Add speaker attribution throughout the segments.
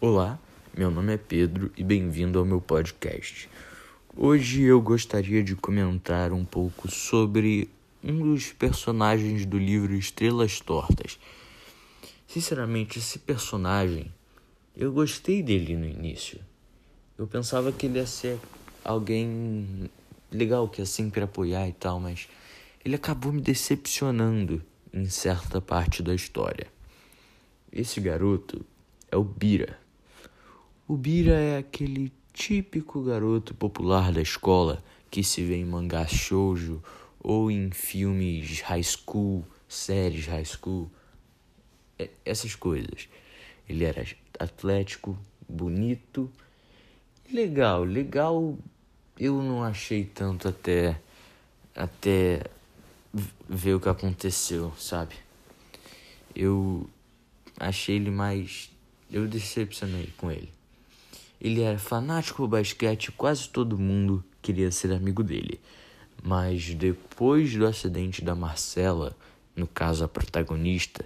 Speaker 1: Olá, meu nome é Pedro e bem-vindo ao meu podcast. Hoje eu gostaria de comentar um pouco sobre um dos personagens do livro Estrelas Tortas. Sinceramente, esse personagem, eu gostei dele no início. Eu pensava que ele ia ser alguém legal, que ia sempre apoiar e tal, mas ele acabou me decepcionando em certa parte da história. Esse garoto é o Bira. O Bira é aquele típico garoto popular da escola que se vê em mangá shoujo ou em filmes high school, séries high school, é, essas coisas. Ele era atlético, bonito, legal, legal. Eu não achei tanto até até ver o que aconteceu, sabe? Eu achei ele mais eu decepcionei com ele. Ele era fanático do basquete, quase todo mundo queria ser amigo dele. Mas depois do acidente da Marcela, no caso a protagonista,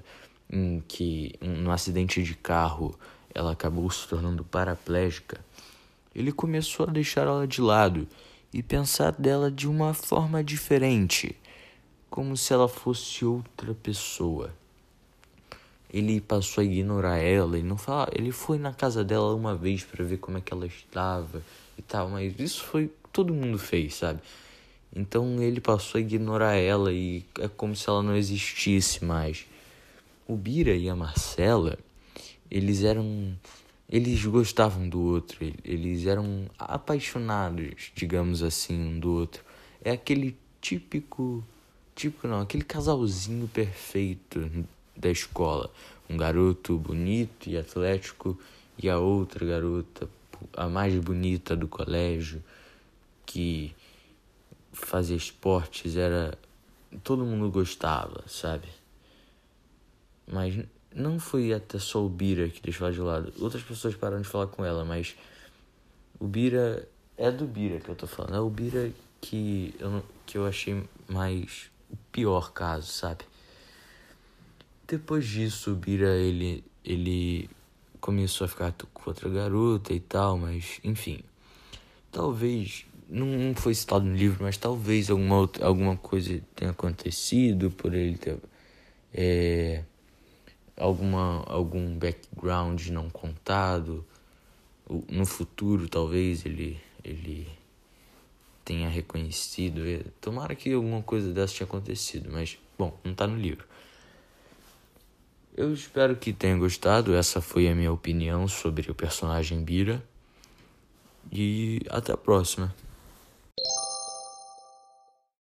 Speaker 1: em que no acidente de carro ela acabou se tornando paraplégica, ele começou a deixar ela de lado e pensar dela de uma forma diferente, como se ela fosse outra pessoa ele passou a ignorar ela e não falar. Ele foi na casa dela uma vez para ver como é que ela estava e tal, mas isso foi todo mundo fez, sabe? Então ele passou a ignorar ela e é como se ela não existisse mais. O Bira e a Marcela, eles eram eles gostavam do outro, eles eram apaixonados, digamos assim, um do outro. É aquele típico, típico não, aquele casalzinho perfeito da escola. Um garoto bonito e atlético e a outra garota, a mais bonita do colégio, que fazia esportes, era. Todo mundo gostava, sabe? Mas não foi até só o Bira que deixou ela de lado. Outras pessoas pararam de falar com ela, mas o Bira é do Bira que eu tô falando. É o Bira que eu, que eu achei mais o pior caso, sabe? Depois disso, o Bira, ele, ele começou a ficar com outra garota e tal, mas enfim. Talvez, não foi citado no livro, mas talvez alguma, outra, alguma coisa tenha acontecido por ele ter é, alguma, algum background não contado. No futuro, talvez ele, ele tenha reconhecido. Tomara que alguma coisa dessa tenha acontecido, mas bom, não tá no livro. Eu espero que tenha gostado. Essa foi a minha opinião sobre o personagem Bira. E até a próxima.